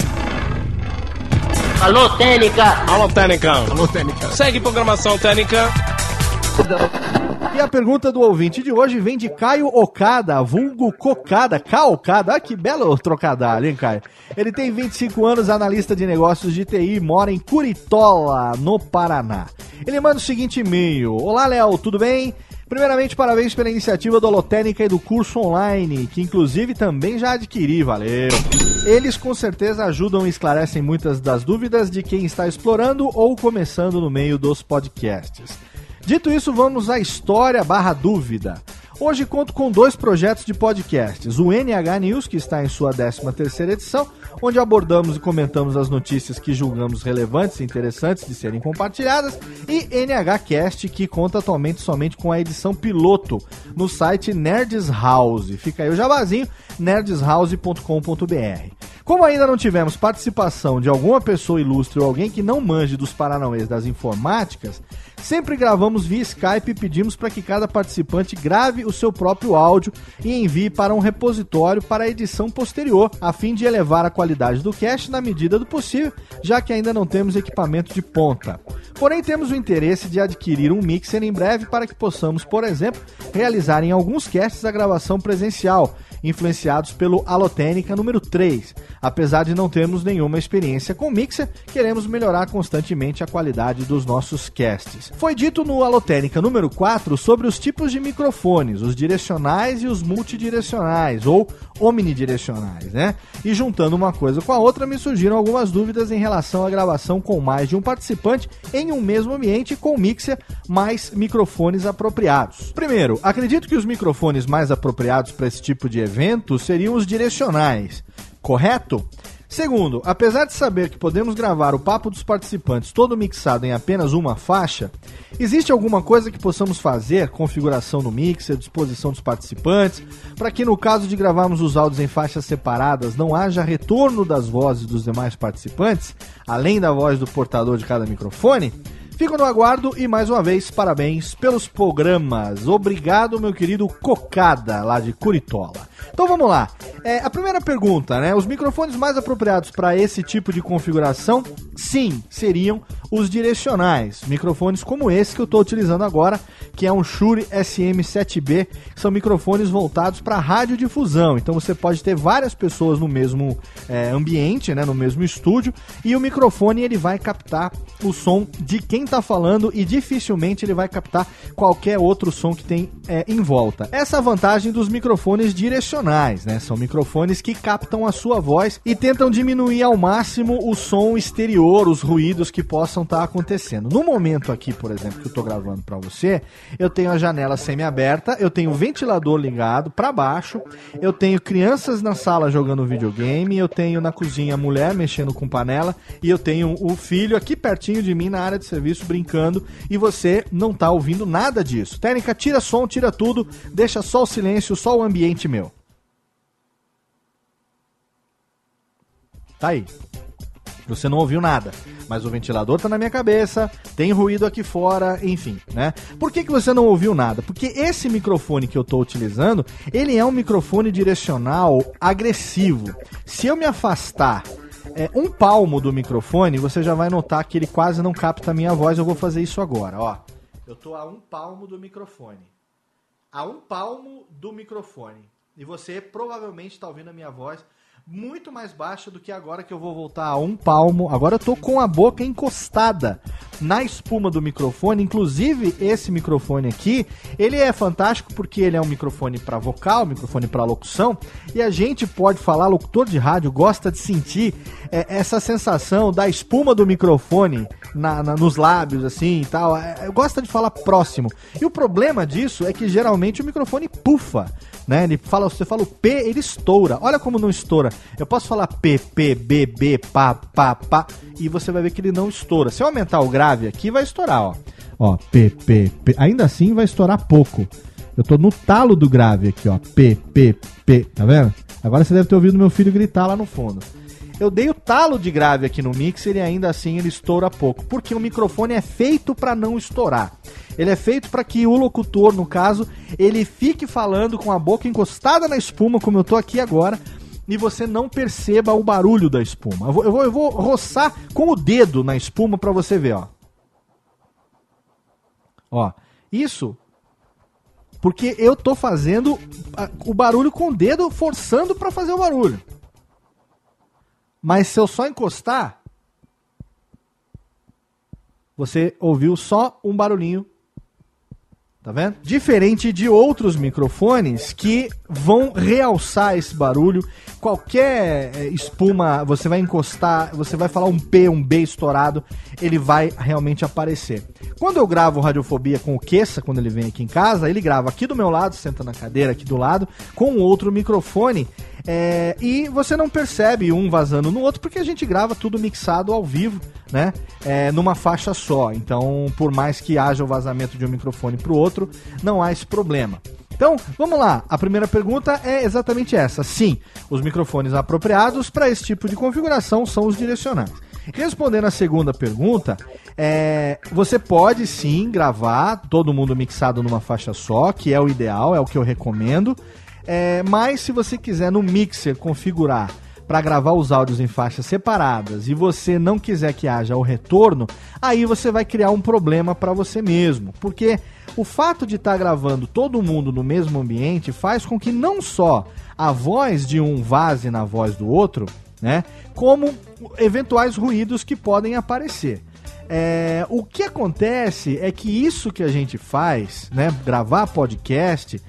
Alô, Técnica! Alô, Técnica! Alô, Técnica! Segue programação Técnica. E a pergunta do ouvinte de hoje vem de Caio Okada, vulgo Cocada, Caocada. Ah, que belo trocadilho, hein, Caio? Ele tem 25 anos, analista de negócios de TI, mora em Curitola, no Paraná. Ele manda o seguinte e-mail: Olá, Léo, tudo bem? Primeiramente, parabéns pela iniciativa do Holotênica e do curso online, que inclusive também já adquiri, valeu! Eles com certeza ajudam e esclarecem muitas das dúvidas de quem está explorando ou começando no meio dos podcasts. Dito isso, vamos à história barra dúvida. Hoje conto com dois projetos de podcasts. O NH News, que está em sua 13ª edição, onde abordamos e comentamos as notícias que julgamos relevantes e interessantes de serem compartilhadas, e NH Cast, que conta atualmente somente com a edição piloto no site Nerds House. Fica aí o jabazinho, nerdshouse.com.br. Como ainda não tivemos participação de alguma pessoa ilustre ou alguém que não manje dos paranauês das informáticas, sempre gravamos via Skype e pedimos para que cada participante grave o seu próprio áudio e envie para um repositório para a edição posterior, a fim de elevar a qualidade do cast na medida do possível, já que ainda não temos equipamento de ponta. Porém, temos o interesse de adquirir um mixer em breve para que possamos, por exemplo, realizar em alguns casts a gravação presencial, influenciados pelo Alotênica número 3. Apesar de não termos nenhuma experiência com mixer, queremos melhorar constantemente a qualidade dos nossos casts. Foi dito no Alotênica número 4 sobre os tipos de microfones, os direcionais e os multidirecionais, ou omnidirecionais, né? E juntando uma coisa com a outra, me surgiram algumas dúvidas em relação à gravação com mais de um participante em um mesmo ambiente com mixer mais microfones apropriados. Primeiro, acredito que os microfones mais apropriados para esse tipo de evento seriam os direcionais, correto? Segundo, apesar de saber que podemos gravar o papo dos participantes todo mixado em apenas uma faixa, existe alguma coisa que possamos fazer, configuração no mixer, disposição dos participantes, para que no caso de gravarmos os áudios em faixas separadas não haja retorno das vozes dos demais participantes, além da voz do portador de cada microfone? Fico no aguardo e mais uma vez parabéns pelos programas. Obrigado, meu querido Cocada, lá de Curitola. Então vamos lá. É, a primeira pergunta, né? Os microfones mais apropriados para esse tipo de configuração, sim, seriam os direcionais. Microfones como esse que eu estou utilizando agora, que é um Shure SM7B, que são microfones voltados para radiodifusão. Então você pode ter várias pessoas no mesmo é, ambiente, né, no mesmo estúdio, e o microfone ele vai captar o som de quem está falando e dificilmente ele vai captar qualquer outro som que tem é, em volta. Essa é vantagem dos microfones direcionais, né? São microfones que captam a sua voz e tentam diminuir ao máximo o som exterior, os ruídos que possam estar tá acontecendo. No momento aqui, por exemplo, que eu estou gravando para você, eu tenho a janela semi-aberta, eu tenho o ventilador ligado para baixo, eu tenho crianças na sala jogando videogame, eu tenho na cozinha a mulher mexendo com panela e eu tenho o filho aqui pertinho de mim na área de serviço brincando e você não está ouvindo nada disso. Técnica, tira som, tira tudo, deixa só o silêncio, só o ambiente meu. Tá aí. Você não ouviu nada, mas o ventilador tá na minha cabeça, tem ruído aqui fora, enfim, né? Por que, que você não ouviu nada? Porque esse microfone que eu tô utilizando, ele é um microfone direcional agressivo. Se eu me afastar é, um palmo do microfone, você já vai notar que ele quase não capta a minha voz. Eu vou fazer isso agora, ó. Eu tô a um palmo do microfone. A um palmo do microfone. E você provavelmente está ouvindo a minha voz muito mais baixa do que agora que eu vou voltar a um palmo. Agora eu tô com a boca encostada na espuma do microfone. Inclusive, esse microfone aqui, ele é fantástico porque ele é um microfone para vocal, microfone para locução, e a gente pode falar, locutor de rádio gosta de sentir é, essa sensação da espuma do microfone na, na, nos lábios, assim e tal. É, gosta de falar próximo. E o problema disso é que geralmente o microfone pufa né? Ele fala, você fala o P, ele estoura. Olha como não estoura. Eu posso falar P, P, B, B, pá, pá, pá, e você vai ver que ele não estoura. Se eu aumentar o grave aqui, vai estourar, ó. Ó, P, P, P. Ainda assim vai estourar pouco. Eu tô no talo do grave aqui, ó. P, P, P. Tá vendo? Agora você deve ter ouvido meu filho gritar lá no fundo. Eu dei o talo de grave aqui no mixer e ainda assim ele estoura pouco, porque o microfone é feito para não estourar. Ele é feito para que o locutor, no caso, ele fique falando com a boca encostada na espuma, como eu tô aqui agora, e você não perceba o barulho da espuma. Eu vou, eu vou, eu vou roçar com o dedo na espuma para você ver, ó. Ó, isso porque eu tô fazendo o barulho com o dedo, forçando para fazer o barulho. Mas se eu só encostar, você ouviu só um barulhinho Tá vendo? Diferente de outros microfones que vão realçar esse barulho. Qualquer é, espuma, você vai encostar, você vai falar um P, um B estourado, ele vai realmente aparecer. Quando eu gravo Radiofobia com o Kessa, quando ele vem aqui em casa, ele grava aqui do meu lado, senta na cadeira aqui do lado, com outro microfone. É, e você não percebe um vazando no outro porque a gente grava tudo mixado ao vivo, né? É, numa faixa só. Então, por mais que haja o vazamento de um microfone para o outro, não há esse problema. Então, vamos lá. A primeira pergunta é exatamente essa. Sim, os microfones apropriados para esse tipo de configuração são os direcionais. Respondendo a segunda pergunta, é, você pode sim gravar todo mundo mixado numa faixa só, que é o ideal, é o que eu recomendo. É, mas se você quiser no mixer configurar para gravar os áudios em faixas separadas e você não quiser que haja o retorno, aí você vai criar um problema para você mesmo, porque o fato de estar tá gravando todo mundo no mesmo ambiente faz com que não só a voz de um vaze na voz do outro, né, como eventuais ruídos que podem aparecer. É, o que acontece é que isso que a gente faz, né, gravar podcast,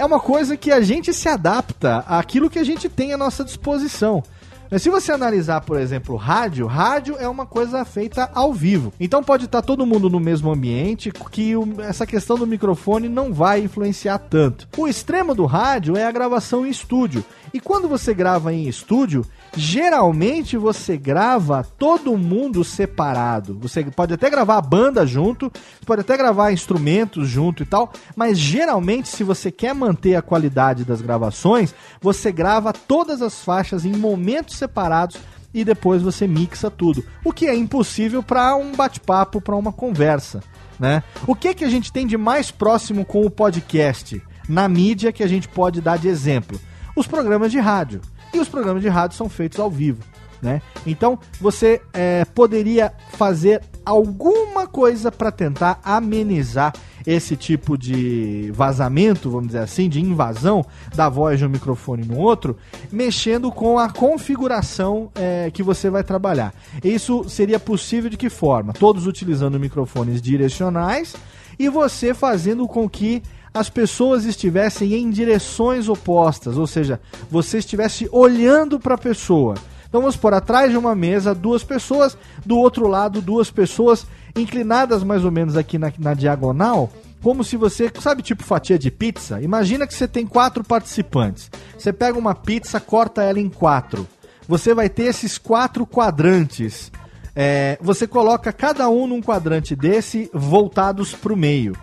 é uma coisa que a gente se adapta àquilo que a gente tem à nossa disposição. Mas se você analisar, por exemplo, rádio, rádio é uma coisa feita ao vivo. Então pode estar todo mundo no mesmo ambiente, que essa questão do microfone não vai influenciar tanto. O extremo do rádio é a gravação em estúdio. E quando você grava em estúdio, geralmente você grava todo mundo separado. Você pode até gravar a banda junto, pode até gravar instrumentos junto e tal, mas geralmente se você quer manter a qualidade das gravações, você grava todas as faixas em momentos separados e depois você mixa tudo. O que é impossível para um bate-papo, para uma conversa, né? O que que a gente tem de mais próximo com o podcast? Na mídia que a gente pode dar de exemplo? Os programas de rádio. E os programas de rádio são feitos ao vivo. Né? Então você é, poderia fazer alguma coisa para tentar amenizar esse tipo de vazamento, vamos dizer assim, de invasão da voz de um microfone no outro, mexendo com a configuração é, que você vai trabalhar. Isso seria possível de que forma? Todos utilizando microfones direcionais e você fazendo com que as pessoas estivessem em direções opostas, ou seja, você estivesse olhando para a pessoa. Então vamos por atrás de uma mesa, duas pessoas, do outro lado, duas pessoas inclinadas mais ou menos aqui na, na diagonal, como se você, sabe, tipo fatia de pizza? Imagina que você tem quatro participantes. Você pega uma pizza, corta ela em quatro. Você vai ter esses quatro quadrantes. É, você coloca cada um num quadrante desse voltados para o meio,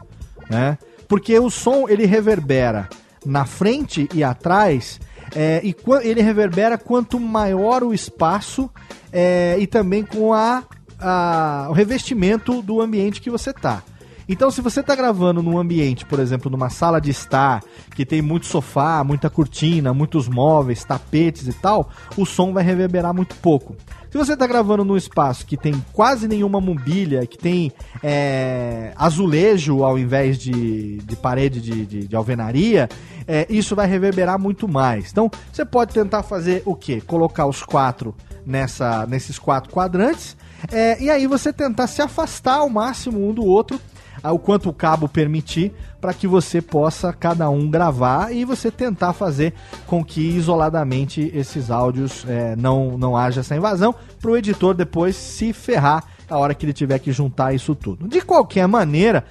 né? Porque o som ele reverbera na frente e atrás é, e ele reverbera quanto maior o espaço é, e também com a, a, o revestimento do ambiente que você tá. Então, se você está gravando num ambiente, por exemplo, numa sala de estar, que tem muito sofá, muita cortina, muitos móveis, tapetes e tal, o som vai reverberar muito pouco. Se você está gravando num espaço que tem quase nenhuma mobília, que tem é, azulejo ao invés de, de parede de, de, de alvenaria, é, isso vai reverberar muito mais. Então, você pode tentar fazer o quê? Colocar os quatro nessa, nesses quatro quadrantes, é, e aí você tentar se afastar ao máximo um do outro o quanto o cabo permitir, para que você possa cada um gravar e você tentar fazer com que isoladamente esses áudios é, não, não haja essa invasão, para o editor depois se ferrar a hora que ele tiver que juntar isso tudo. De qualquer maneira,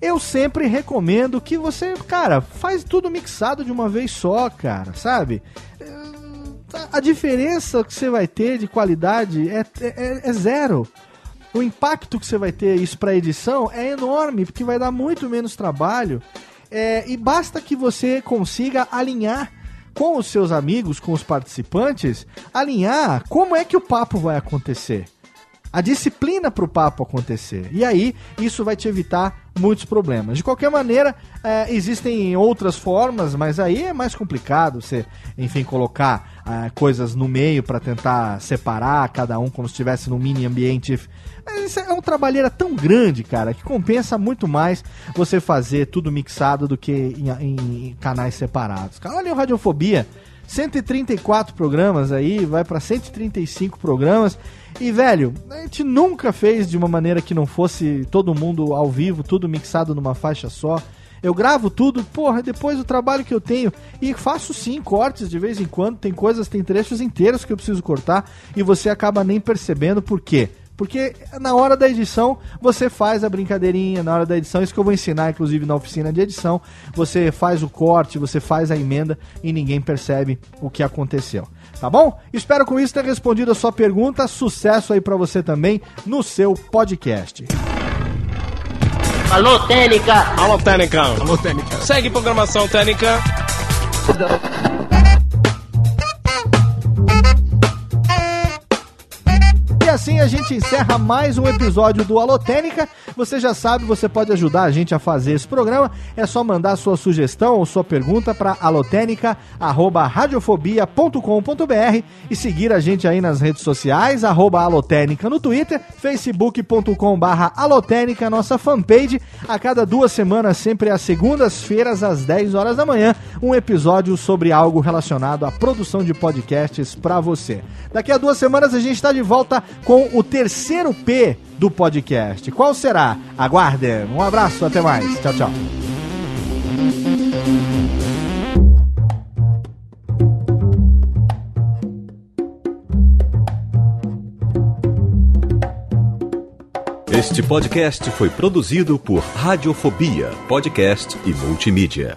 eu sempre recomendo que você, cara, faz tudo mixado de uma vez só, cara, sabe? A diferença que você vai ter de qualidade é, é, é zero o impacto que você vai ter isso para edição é enorme, porque vai dar muito menos trabalho. É, e basta que você consiga alinhar com os seus amigos, com os participantes, alinhar como é que o papo vai acontecer. A disciplina para o papo acontecer. E aí, isso vai te evitar muitos problemas. De qualquer maneira, é, existem outras formas, mas aí é mais complicado você, enfim, colocar é, coisas no meio para tentar separar cada um como se estivesse num mini ambiente mas isso é um trabalheira tão grande, cara, que compensa muito mais você fazer tudo mixado do que em, em canais separados. Cara, olha o Radiofobia. 134 programas aí, vai para 135 programas. E, velho, a gente nunca fez de uma maneira que não fosse todo mundo ao vivo, tudo mixado numa faixa só. Eu gravo tudo, porra, depois do trabalho que eu tenho. E faço sim cortes de vez em quando. Tem coisas, tem trechos inteiros que eu preciso cortar. E você acaba nem percebendo por quê. Porque na hora da edição você faz a brincadeirinha, na hora da edição, isso que eu vou ensinar, inclusive na oficina de edição, você faz o corte, você faz a emenda e ninguém percebe o que aconteceu. Tá bom? Espero com isso ter respondido a sua pergunta. Sucesso aí para você também no seu podcast. Alô, Técnica! Alô, Técnica! Alô, Técnica! Segue programação Técnica. Assim a gente encerra mais um episódio do Alotênica. Você já sabe, você pode ajudar a gente a fazer esse programa. É só mandar sua sugestão ou sua pergunta para alotênica@radiofobia.com.br e seguir a gente aí nas redes sociais @alotênica no Twitter, facebook.com/alotênica, nossa fanpage. A cada duas semanas, sempre às segundas-feiras às 10 horas da manhã, um episódio sobre algo relacionado à produção de podcasts para você. Daqui a duas semanas a gente está de volta com o terceiro P do podcast. Qual será? Aguardem. Um abraço, até mais. Tchau, tchau. Este podcast foi produzido por Radiofobia, podcast e multimídia.